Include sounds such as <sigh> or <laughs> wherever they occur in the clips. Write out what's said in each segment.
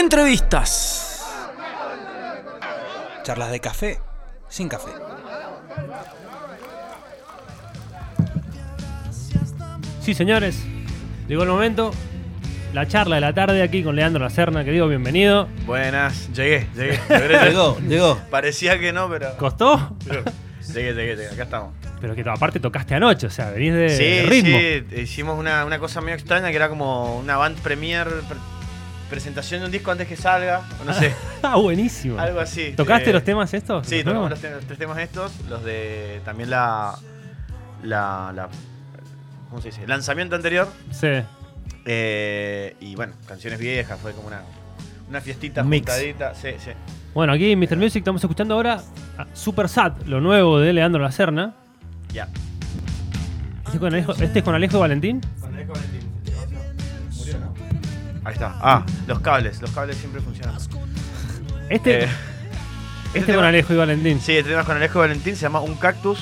Entrevistas. Charlas de café sin café. Sí, señores, llegó el momento. La charla de la tarde aquí con Leandro Lacerna, que digo bienvenido. Buenas, llegué, llegué. <laughs> Llegó, llegó. Parecía que no, pero. ¿Costó? pero llegué, llegué, llegué, acá estamos. Pero que aparte tocaste anoche, o sea, venís de, sí, de ritmo. sí, hicimos una, una cosa medio extraña que era como una band premier, pre- presentación de un disco antes que salga, o no sé, <laughs> Ah, buenísimo. algo así. ¿Tocaste Eh, los temas estos? Sí, ¿Los tocamos los, tres temas estos, los de también la. la, la ¿Cómo se dice? El lanzamiento anterior. Sí. eh, y bueno, canciones viejas, fue como una, una fiestita mix. juntadita. Sí, sí. Bueno, aquí en Mr. Music estamos escuchando ahora a Super Sad, lo nuevo de Leandro Lacerna. Ya. ¿Este, con Alejo, este es con Alejo Valentín? Ahí está. Ah, los cables. Los cables siempre funcionan. Este, Eh, este tema- con Alejo y Valentín. Sí, este tema es con Alejo Valentín, se llama Un Cactus.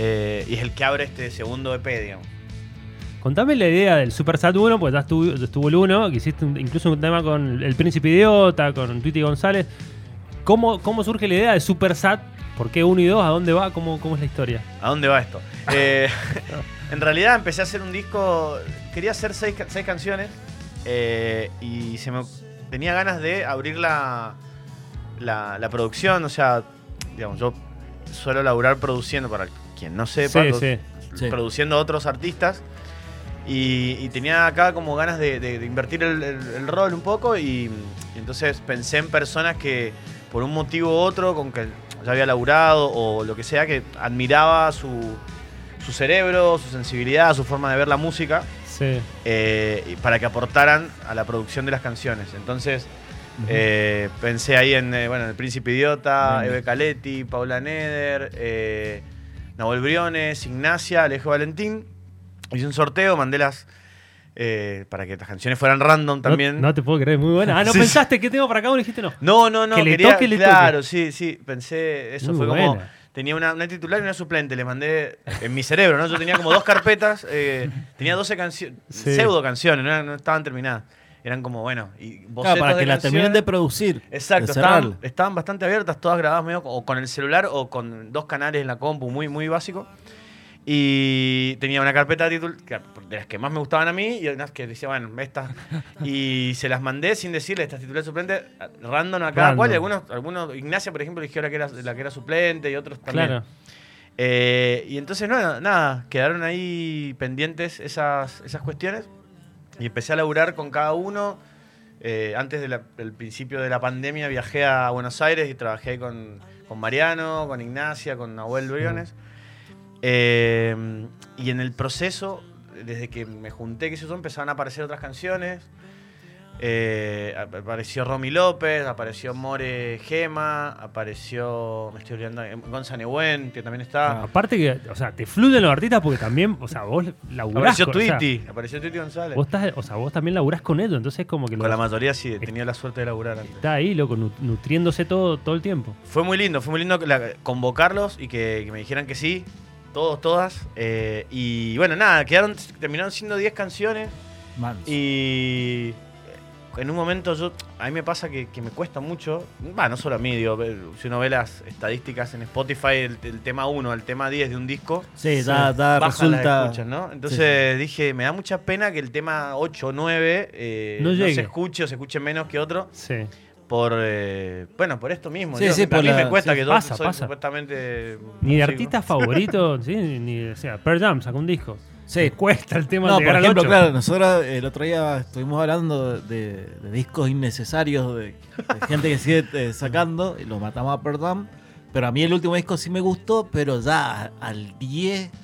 eh, y es el que abre este segundo EP, digamos. Contame la idea del Super Sad 1, porque ya estuvo, estuvo el 1, que hiciste un- incluso un tema con El Príncipe Idiota, con Twitty González. ¿Cómo, ¿Cómo surge la idea de Super Sad? ¿Por qué 1 y 2? ¿A dónde va? ¿Cómo, cómo es la historia? ¿A dónde va esto? Eh, <laughs> en realidad empecé a hacer un disco. Quería hacer seis, ca- seis canciones. Eh, y se me tenía ganas de abrir la, la, la producción. O sea, digamos, yo suelo laburar produciendo, para quien no sepa, sí, los- sí. Sí. produciendo a otros artistas. Y, y tenía acá como ganas de, de- de invertir el, el- el rol un poco. Y, y entonces pensé en personas que, por un motivo u otro, con que ya había laburado o lo que sea, que admiraba su, su cerebro, su sensibilidad, su forma de ver la música, sí. eh, para que aportaran a la producción de las canciones. Entonces. eh, pensé ahí en eh, bueno, El Príncipe Idiota, Bien. Eve Caletti, Paula Neder, eh, Nahuel Briones, Ignacia, Alejo Valentín. Hice un sorteo, mandé las. eh, para que las canciones fueran random también. No, no te puedo creer, muy buena. Ah, ¿no <laughs> Sí, pensaste que tengo para acá y dijiste no? No, no, no. Que le quería, toque, le claro, sí, sí. Pensé, eso Muy fue como. Tenía una, una titular y una suplente. Le mandé en mi cerebro, ¿no? Yo tenía como dos carpetas. eh, tenía 12 canciones, Sí. pseudo canciones, no, estaban terminadas. Eran como, bueno, y Claro, para que la terminen de producir. Exacto, de estaban, estaban bastante abiertas, todas grabadas medio o con el celular o con dos canales en la compu, muy, muy básico. Y tenía una carpeta de títulos que- de las que más me gustaban a mí y unas que decía, bueno, estas. Y se las mandé sin decirle estas titulares suplentes, random a cada cual. Y algunos, algunos, Ignacia, por ejemplo, eligió la que era, la que era suplente y otros también. Claro. Eh, y entonces, no, nada, quedaron ahí pendientes esas, esas cuestiones. Y empecé a laburar con cada uno. Eh, antes de del principio de la pandemia viajé a Buenos Aires y trabajé ahí con, con Mariano, con Ignacia, con Nahuel Briones. Eh, y en el proceso, desde que me junté, que yo, empezaron a aparecer otras canciones. Eh, ap- apareció Romy López, apareció More Gema, apareció, me estoy olvidando, eh, que también está. Aparte que, o sea, te fluyen los artistas porque también, o sea, vos laburás apareció con, o sea, Tweety, apareció Tweety González. vos estás, o sea, vos también laburás con ellos, entonces es como que Con los- la mayoría sí, tenía la suerte de laburar antes. está ahí, loco, nu- nutriéndose todo, todo el tiempo. Fue muy lindo, fue muy lindo la- convocarlos y que, que me dijeran que sí, todos, todas. eh, y bueno, nada, quedaron, terminaron siendo 10 canciones Manos. y eh, en un momento yo, a mí me pasa que, que me cuesta mucho, va, no solo a mí, digo, ver- si uno ve las estadísticas en Spotify, el, el tema 1 al tema 10 de un disco, Sí, bajan las resulta. escuchas, ¿no? Entonces dije, me da mucha pena que el tema 8 o 9 eh, No no, se escuche o se escuche menos que otro Sí. Por eh, bueno por esto mismo Sí, sí, a por mí la- me cuesta sí, que pasa, soy pasa. supuestamente Ni de artista <laughs> favorito, ¿sí? Ni, o sea, Per Jam sacó un disco. Sí. Cuesta el tema No, de por ejemplo, claro, nosotros el otro día estuvimos hablando de, de discos innecesarios, de, de gente que sigue eh, sacando, y lo matamos a Perdam. Pero a mí el último disco sí me gustó, pero ya al 10, Te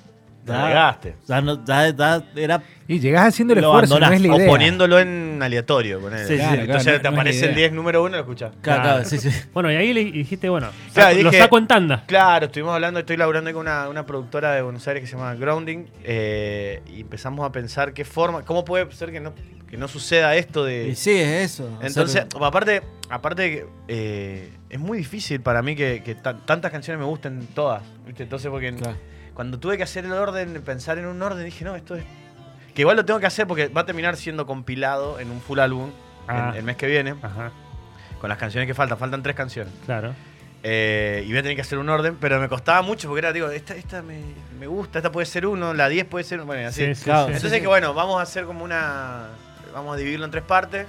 ya, ya, no, ya, ya era. Y llegás haciendo el Lo esfuerzo, no es la abandonás, o poniéndolo en aleatorio con él. Sí, sí, claro, entonces claro, te no- aparece el idea. 10 número 1 lo escuchás Claro, Claro. claro, sí, sí. Bueno, y ahí le dijiste, bueno, Claro, saco- lo dije- saco en tanda. Claro, estuvimos hablando, estoy laburando con una, una productora de Buenos Aires que se llama Grounding eh, y empezamos a pensar qué forma, cómo puede ser que no, que no suceda esto de... Y sí, es eso. Entonces, aparte, aparte eh, es muy difícil para mí que, que ta- tantas canciones me gusten todas. ¿viste? Entonces, porque Claro. Cuando tuve que hacer el orden, pensar en un orden, dije, no, esto es. Que igual lo tengo que hacer porque va a terminar siendo compilado en un full álbum Ah. el, el mes que viene. Ajá. con las canciones que faltan. Faltan tres canciones. Claro. Eh, y voy a tener que hacer un orden, pero me costaba mucho porque era, digo, esta, esta me, me gusta, esta puede ser uno, la 10 puede ser, bueno, y así. Sí, sí, Claro. sí. Entonces que bueno, vamos a hacer como una, vamos a dividirlo en tres partes.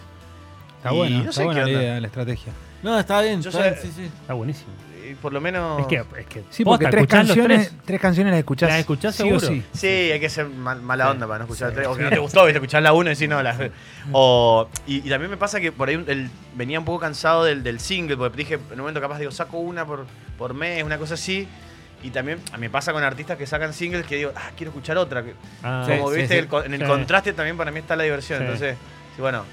Está Y bueno, no está sé buena qué la idea, la estrategia. No, está bien. Yo está sé- bien, sí, sí. Está buenísimo. Por lo menos... Es que, es que Sí, porque tres canciones, tres. tres canciones las escuchás. ¿Las escuchás sí seguro? o sí. Sí, hay que ser mal- mala onda para no escuchar Sí, tres. O que no te gustó, viste, escuchar la una y decir no, la. O, y, y también me pasa que por ahí el- venía un poco cansado del, del single, porque dije, en un momento capaz digo, saco una por, por mes, una cosa así. Y también a mí me pasa con artistas que sacan singles que digo, ah, quiero escuchar otra. Ah, Como sí, viste, sí. el en el Sí. contraste también para mí está la diversión. Sí. Entonces, sí, bueno,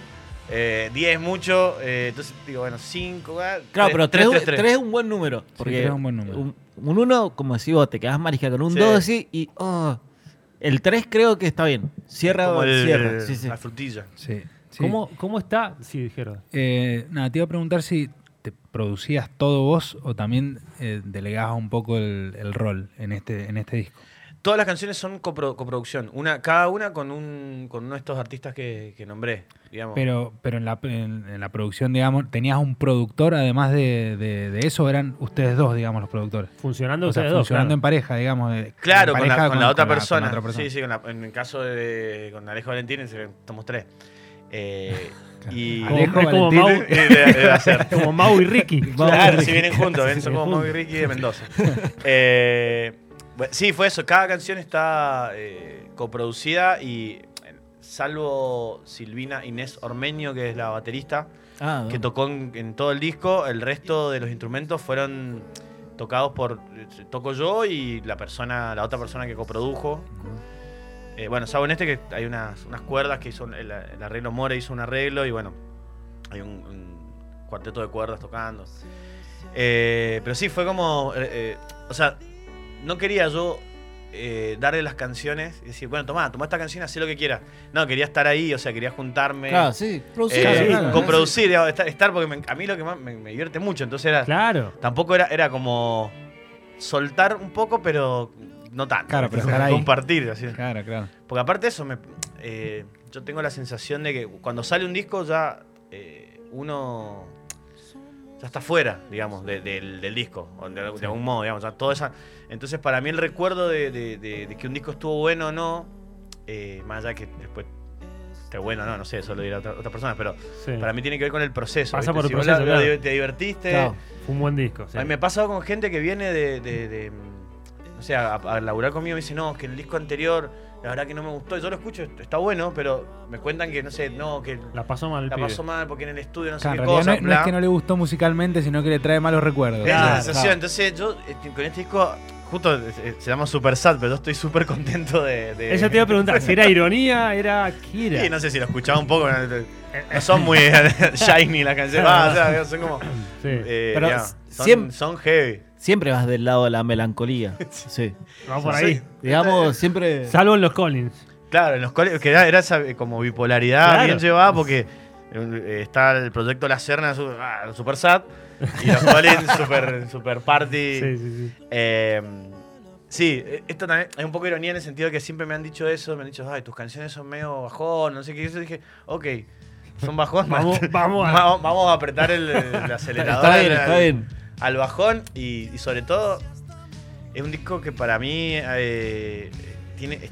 eh, 10 es mucho, eh, entonces digo, bueno, 5, Claro, pero 3 3, es un buen número. Porque tres es un buen número. Un, un uno, como decís vos, te quedás marisca con un Sí. 2 así y. oh, el 3 creo que está bien. Cierra, Como el- cierra. Sí, sí. la frutilla. Sí. sí. ¿Cómo, ¿Cómo está? Sí, dijeron. Eh, nada, te iba a preguntar si te producías todo vos o también eh, delegabas un poco el, el rol en este, en este disco. Todas las canciones son copro- coproducción, una, cada una con un con uno de estos artistas que, que nombré, digamos. Pero, pero en, la, en, en la producción, digamos, ¿tenías un productor además de, de- de eso? ¿Eran ustedes dos, digamos, los productores? Funcionando O sea, ustedes dos. funcionando claro. en pareja, digamos. de- claro, con la, pareja con la otra con persona. otra persona. Sí, sí, con la- en el caso de con Alejo Valentín, somos tres. Eh, <laughs> y Alejo es como. Mau, debe- debe hacer. <laughs> como Mau y Ricky. Claro, si vienen juntos, ven, son como Mau y. Ricky de Mendoza. <laughs> Eh, bueno, sí, fue eso. Cada canción está eh, coproducida y eh, salvo Silvina Inés Ormeño, que es la baterista, Ah, que tocó en, en todo el disco, el resto de los instrumentos fueron tocados por eh, toco yo y la persona, la otra persona que coprodujo. Eh, bueno, salvo en este que hay unas, unas cuerdas que hizo el, el arreglo More hizo un arreglo y bueno, hay un, un cuarteto de cuerdas tocando. Eh, pero sí, fue como, eh, o sea, no quería yo eh, darle las canciones y decir, bueno, tomá, tomá esta canción, haz lo que quieras. No, quería estar ahí, o sea, quería juntarme. Claro, sí. Producir. Eh, Claro, sí, claro, coproducir, estar, estar, porque me- a mí lo que más me, me divierte mucho, entonces era, Claro. tampoco era, era como soltar un poco, pero no tanto. Claro, pero Como estar ahí. Compartir, así. Claro, claro. Porque aparte de eso, me, eh, yo tengo la sensación de que cuando sale un disco ya eh, uno ya está fuera, digamos, de- del, del disco, o de, de algún modo, digamos. toda esa, entonces, para mí el recuerdo de, que un disco estuvo bueno o no, eh, más allá que después esté bueno o no, no sé, eso lo dirá otra, otra persona, pero Sí. para mí tiene que ver con el proceso. Pasa ¿viste? por el Si vos proceso, la- claro. te divertiste. Claro. Fue un buen disco. sí. A mí me ha pasado con gente que viene de, no sé, a, a laburar conmigo y me dice, no, que el disco anterior, la verdad que no me gustó. Yo lo escucho, está bueno, pero me cuentan que, no sé, no, que La pasó mal la pibe. pasó mal porque en el estudio no sé Claro, en qué cosa. no, es- no es bla. que no le gustó musicalmente, sino que le trae malos recuerdos. Es Claro, la sensación. claro. Entonces yo, este, con este disco, justo eh, se llama Super Sad, pero yo estoy súper contento de... de- Eso te iba a preguntar, <laughs> si era ironía, era. ¿Qué era? Sí, no sé si lo escuchaba un poco. No, no son muy <laughs> shiny las canciones. <laughs> O sea, son como... Sí. eh, Pero son heavy. Siempre vas del lado de la melancolía. <laughs> Sí. Vamos por ahí. Digamos, siempre. Salvo en los Collins. Claro, en los colegios, que era, era esa eh, como bipolaridad Claro. bien llevada porque eh, está el proyecto La Serna, su- ah, super sad, y los Collins, <laughs> super, super party. Sí, sí, sí. Eh, sí, eh, esto también es un poco ironía en el sentido de que siempre me han dicho eso, me han dicho, ay, tus canciones son medio bajón, no sé qué. Y yo dije, ok, son bajón, Vamos- vamos a- <laughs> vamos, vamos a apretar el, el acelerador Está bien, está bien. Al bajón y, y sobre todo es un disco que para mí eh, tiene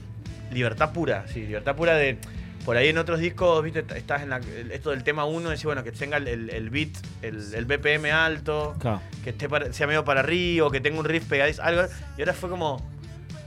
libertad pura, sí, libertad pura de... Por ahí en otros discos, viste, estás en la, esto del tema 1, decís, bueno, que tenga el, el- el beat, el, el BPM alto, Claro. que esté para- sea medio para arriba, o que tenga un riff pegadizo, algo. Y ahora fue como,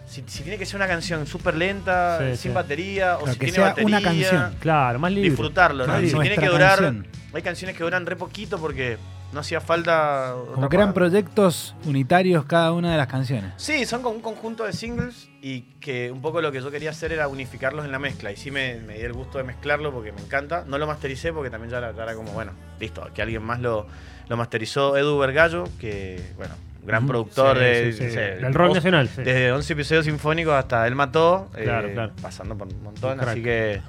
si, si tiene que ser una canción súper lenta, Sí, sin sí. batería, o si que tiene sea batería, una canción. Claro, más libre. disfrutarlo, ¿no? Claro, si tiene que durar, canción. hay canciones que duran re poquito porque no hacía falta... Como que eran parte. proyectos unitarios cada una de las canciones. Sí, son como un conjunto de singles y que un poco lo que yo quería hacer era unificarlos en la mezcla. Y sí me, me di el gusto de mezclarlo porque me encanta. No lo mastericé porque también ya era, ya era como, bueno, listo, que alguien más lo, lo masterizó. Edu Vergallo, que, bueno, gran productor Sí, de, sí, sí. no sé, Del rock nacional. sí. Desde 11 episodios sinfónicos hasta Él Mató, eh, Claro, claro. pasando por un montón. Un. Así que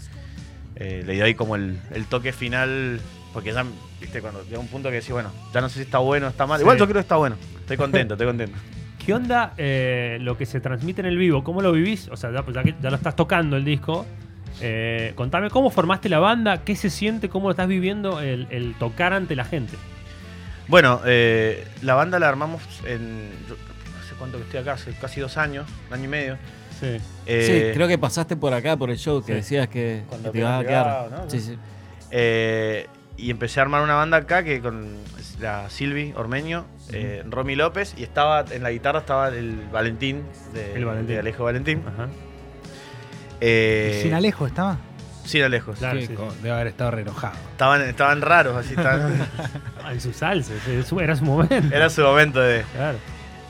eh, le doy como el, el toque final. Porque ya, viste, cuando llega un punto que decís, bueno, ya no sé si está bueno o está mal. Sí. Igual yo creo que está bueno. Estoy contento, estoy contento. <laughs> ¿Qué onda eh, lo que se transmite en el vivo? ¿Cómo lo vivís? O sea, ya, pues, ya que ya lo estás tocando el disco. eh, contame cómo formaste la banda, qué se siente, cómo lo estás viviendo el, el tocar ante la gente. Bueno, eh, la banda la armamos en. yo no sé cuánto que estoy acá, hace casi dos años, un año y medio. Sí. Eh, sí, creo que pasaste por acá, por el show, que Sí. decías que, Cuando que te ibas a quedar. Sí, sí. Eh, y empecé a armar una banda acá que con la Silvi Ormeño, eh, Romy López, y estaba en la guitarra estaba el Valentín, de, El Valentín. de Alejo Valentín. Ajá. Eh, ¿Sin Alejo estaba? Sin Alejo. Claro, sí. Debe haber estado re enojado. Estaban, estaban raros, así estaban- En su salsa, sí, su- era su momento. Era su momento de. Claro.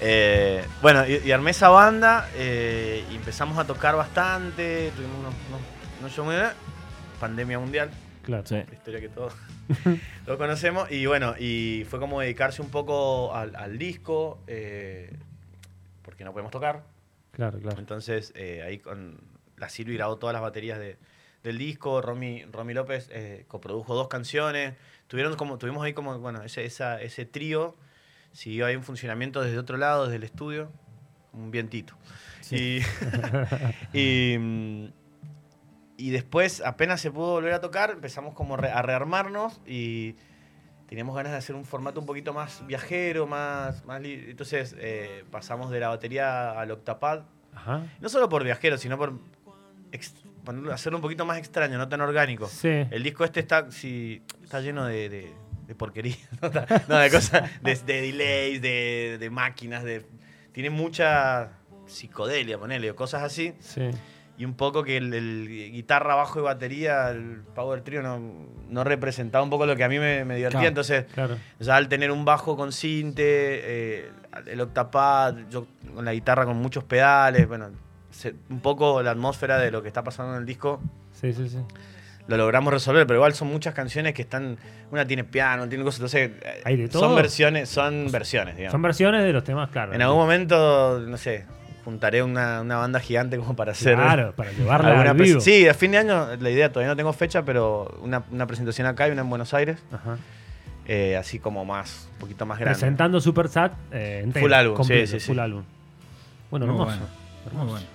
Eh, bueno, y, y armé esa banda eh, y empezamos a tocar bastante. Tuvimos unos, unos, unos shows muy Pandemia mundial, Claro. Sí. la historia que todos, <laughs> todos <laughs> conocemos. Y bueno, y fue como dedicarse un poco al, al disco, eh, porque no podemos tocar. Claro, claro. Entonces, eh, ahí con la Silvi grabó todas las baterías de- del disco. Romy, Romy López eh, coprodujo dos canciones. Tuvieron como, tuvimos ahí como, bueno, ese, esa- ese trío. Siguió ahí un funcionamiento desde otro lado, desde el estudio. Un vientito. Y, <laughs> y, mm, y después, apenas se pudo volver a tocar, empezamos como a rearmarnos y teníamos ganas de hacer un formato un poquito más viajero, más, más Entonces eh, pasamos de la batería al octapad. Ajá. No solo por viajero, sino por hacerlo un poquito más extraño, no tan orgánico. Sí. El disco este está, sí, está lleno de, de, de porquería, <laughs> no, no, de cosas, de, de delays, de, de máquinas, de, tiene mucha psicodelia, ponele, o cosas así. Sí. Y un poco que el, el guitarra, bajo y batería, el Power Trio no, no representaba un poco lo que a mí me, me divertía. Claro. Entonces, Claro. ya al tener un bajo con cinte, eh, el octapad, yo con la guitarra con muchos pedales, bueno, se- un poco la atmósfera de lo que está pasando en el disco Sí, sí, sí. lo logramos resolver, pero igual son muchas canciones que están, una tiene piano, tiene cosas, entonces Hay de son todo. versiones, son versiones, digamos. Son versiones de los temas, claro. en algún momento, no sé, juntaré una, una banda gigante como para hacer Claro, para llevarla al vivo. Sí, a fin de año la idea todavía no tengo fecha, pero una, una presentación acá y una en Buenos Aires, Ajá. eh, así como más, un poquito más grande. Presentando Super Sat eh, entero, Full álbum, completo, sí, sí, sí. Full álbum. Bueno, Muy hermoso. bueno. hermoso. Muy bueno.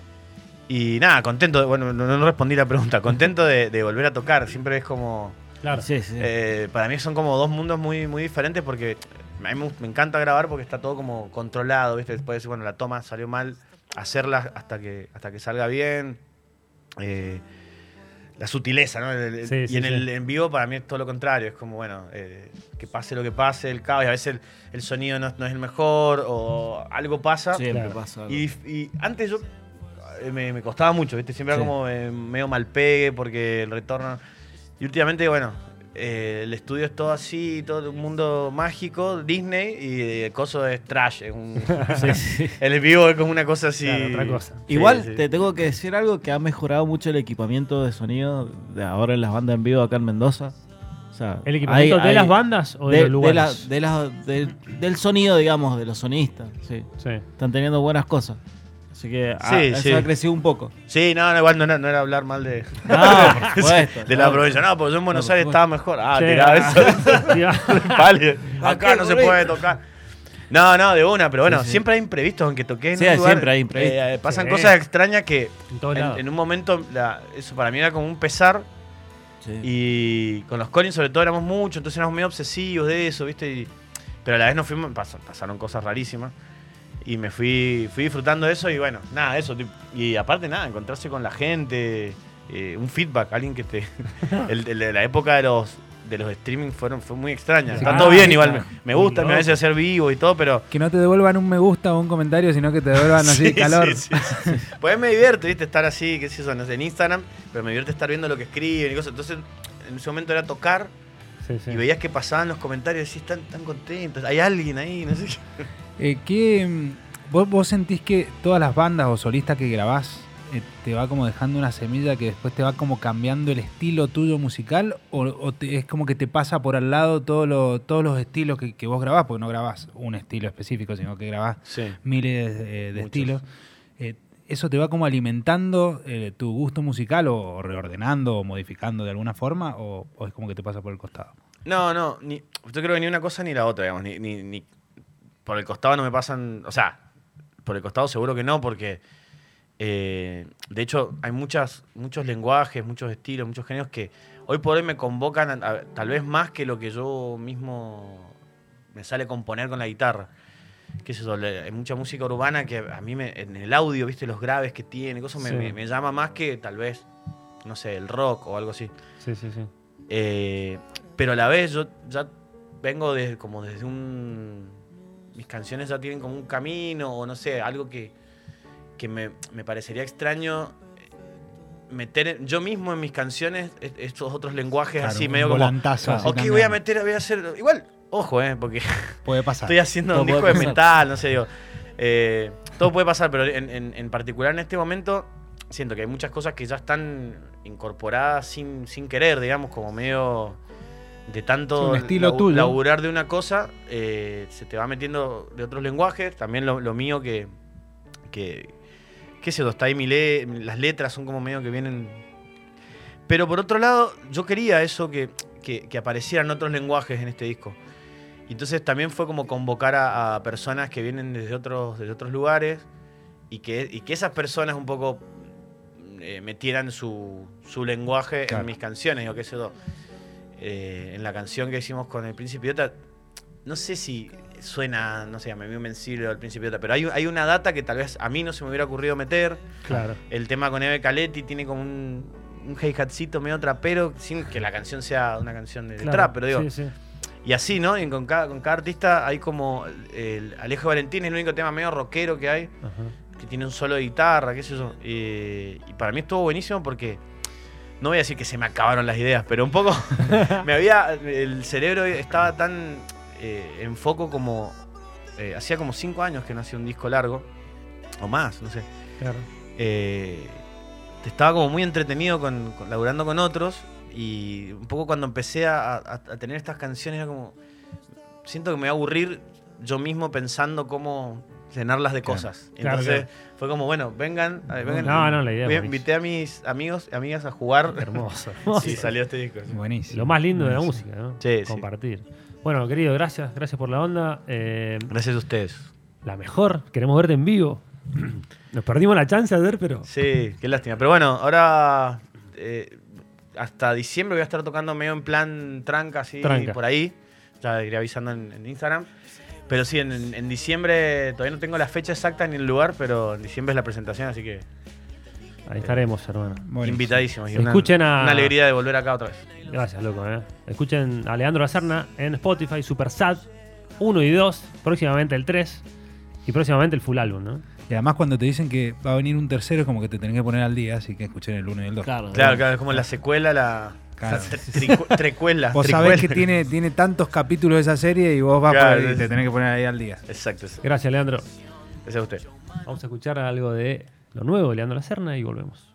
Y nada, contento, de- bueno, no, no respondí la pregunta, contento de, de volver a tocar, siempre es como... Claro. Sí, sí. eh, para mí son como dos mundos muy, muy diferentes porque a mí me, me encanta grabar porque está todo como controlado, ¿viste? Después decir, bueno, la toma salió mal, hacerla hasta que, hasta que salga bien. eh, la sutileza, ¿no? El- Sí, y sí, en el sí. en vivo para mí es todo lo contrario, es como, bueno, eh, que pase lo que pase, el caos, y a veces el, el sonido no, no es el mejor o algo pasa. Siempre claro. pasa. algo. Y, y antes yo eh, me, me costaba mucho, ¿viste? Siempre era como eh, medio mal pegue porque el retorno. Y últimamente, bueno, eh, el estudio es todo así, todo un mundo mágico, Disney, y el coso es trash. Es un, <laughs> Sí, sí. el vivo es como una cosa así. Claro, otra cosa. Sí, Igual sí. te tengo que decir algo que ha mejorado mucho el equipamiento de sonido de ahora en las bandas en vivo acá en Mendoza. O sea, ¿El equipamiento hay- de hay- las bandas o de, de- los lugares? de la- de la- de- del sonido, digamos, de los sonistas. Sí. Sí. Están teniendo buenas cosas. Así que ha- Sí, eso sí. ha crecido un poco. Sí, no, no, igual no era, no era hablar mal de, No, por <laughs> supuesto. de la provincia. No, porque yo en Buenos por Aires estaba mejor. Ah, tirá ah, eso. <laughs> Vale, <laughs> acá no se puede tocar. No, no, de una, pero bueno, Sí, siempre hay imprevistos aunque toqué en Sí, un lugar, siempre hay imprevistos. eh, pasan cosas extrañas que En un momento la- eso para mí era como un pesar y con los Collins sobre todo éramos muchos, entonces éramos medio obsesivos de eso, ¿viste? Y- pero a la vez nos fuimos, pas- pasaron cosas rarísimas y me fui, fui disfrutando de eso y bueno, nada, eso. Y aparte nada, encontrarse con la gente, eh, un feedback, alguien que te... <laughs> el, el de la época de los de los streaming fueron, fue muy extraña. Sí. Está Ah, todo bien igual, me, me gusta, me parece hacer vivo y todo, pero... Que no te devuelvan un me gusta o un comentario, sino que te devuelvan <laughs> así Sí, calor. sí, sí, sí. Pues me divierte, ¿viste? Estar así, qué sé yo, no sé, en Instagram, pero me divierte estar viendo lo que escriben y cosas. Entonces, en ese momento era tocar Sí, sí. y veías que pasaban los comentarios y decís, están tan contentos, hay alguien ahí, no sé qué. Eh, ¿qué, mm, vos, vos sentís que todas las bandas o solistas que grabás eh, te va como dejando una semilla que después te va como cambiando el estilo tuyo musical? ¿O, o te- es como que te pasa por al lado todo lo- todos los estilos que, que vos grabás? Porque no grabás un estilo específico, sino que grabás Sí. miles eh, de estilos. Eh, ¿Eso te va como alimentando eh, tu gusto musical o, o reordenando o modificando de alguna forma? O, o es como que te pasa por el costado? No, no, ni, yo creo que ni una cosa ni la otra, digamos. Ni, ni, ni- por el costado no me pasan. O sea, por el costado seguro que no, porque. eh, de hecho, hay muchas, muchos lenguajes, muchos estilos, muchos géneros que hoy por hoy me convocan, a- a- tal vez más que lo que yo mismo me sale componer con la guitarra. Que eso, le- hay mucha música urbana que a mí me, en el audio, viste, los graves que tiene, cosas me, Sí. me- me llama más que tal vez, no sé, el rock o algo así. Sí, sí, sí. Eh, pero a la vez yo ya vengo desde como desde un... Mis canciones ya tienen como un camino o no sé, algo que, que me, me parecería extraño eh, meter yo mismo en mis canciones est- estos otros lenguajes Claro, así medio como... volantazo así Ok, también. voy a meter, voy a hacer... Igual, ojo, eh, porque <laughs> Puede pasar. estoy haciendo Todo un disco de metal, no sé, digo. eh, todo puede pasar, pero en, en- en particular en este momento siento que hay muchas cosas que ya están incorporadas sin, sin querer, digamos, como medio de tanto estilo labu- tuyo. laburar de una cosa, eh, se te va metiendo de otros lenguajes, también lo, lo mío que, que, qué sé está ahí mi le- las letras son como medio que vienen... Pero por otro lado, yo quería eso que, que, que aparecieran otros lenguajes en este disco. Y entonces también fue como convocar a, a personas que vienen desde otros, desde otros lugares y que, y que esas personas un poco eh, metieran su, su lenguaje Claro. en mis canciones, o qué sé yo. Eh, en la canción que hicimos con el Príncipe Idiota, no sé si suena, no sé, a mí me invencible al Príncipe Idiota, pero hay, hay una data que tal vez a mí no se me hubiera ocurrido meter. Claro. El tema con Eve Caletti tiene como un, un hi-hatcito medio trapero, sin que la canción sea una canción de, claro. trap, pero digo, Sí, sí. y así, ¿no? Y con cada, con cada artista hay como. El Alejo Valentín es el único tema medio rockero que hay, Ajá. que tiene un solo de guitarra, qué sé yo. Y, y para mí estuvo buenísimo porque. No voy a decir que se me acabaron las ideas, pero un poco. <laughs> me había. El cerebro estaba tan eh, en foco como. eh, hacía como cinco años que no hacía un disco largo. O más, no sé. Claro. Eh, estaba como muy entretenido con, con- laburando con otros y un poco cuando empecé a, a- a tener estas canciones era como siento que me voy a aburrir yo mismo pensando cómo llenarlas de cosas Claro, entonces claro. fue como bueno vengan, a ver, vengan. No, no, la idea es Voy invité a mis amigos y amigas a jugar Hermoso. <laughs> y salió este disco sí. Buenísimo. Lo más lindo de la música, ¿no? Sí, sí. Compartir. Bueno, querido, gracias. Gracias por la onda. Eh, gracias a ustedes la mejor. Queremos verte en vivo. <clears throat> Nos perdimos la chance de ver, pero. Sí, qué lástima. Pero bueno, ahora eh, hasta diciembre voy a estar tocando medio en plan tranca, así, Tranca. por ahí. Ya iré avisando en, en Instagram. Pero sí, en, en diciembre todavía no tengo la fecha exacta ni el lugar, pero en diciembre es la presentación, así que Ahí estaremos, hermano. Buenísimo. invitadísimos. Y una, Escuchen a- una alegría de volver acá otra vez. Gracias, loco. ¿eh? Escuchen a Leandro Lacerna en Spotify, Super Sad 1 y 2. Próximamente el 3. Y próximamente el full álbum, ¿no? Y además cuando te dicen que va a venir un tercero es como que te tenés que poner al día, así que escuchen el 1 y el 2. Claro, Claro, claro, es como la secuela, la, Claro. la tricu- trecuela. Vos tricuela. sabés que tiene, tiene tantos capítulos esa serie y vos vas Claro, por ahí te tenés que poner ahí al día. Exacto. Gracias, Leandro. Ese es usted. Vamos a escuchar algo de lo nuevo de Leandro Lacerna y volvemos.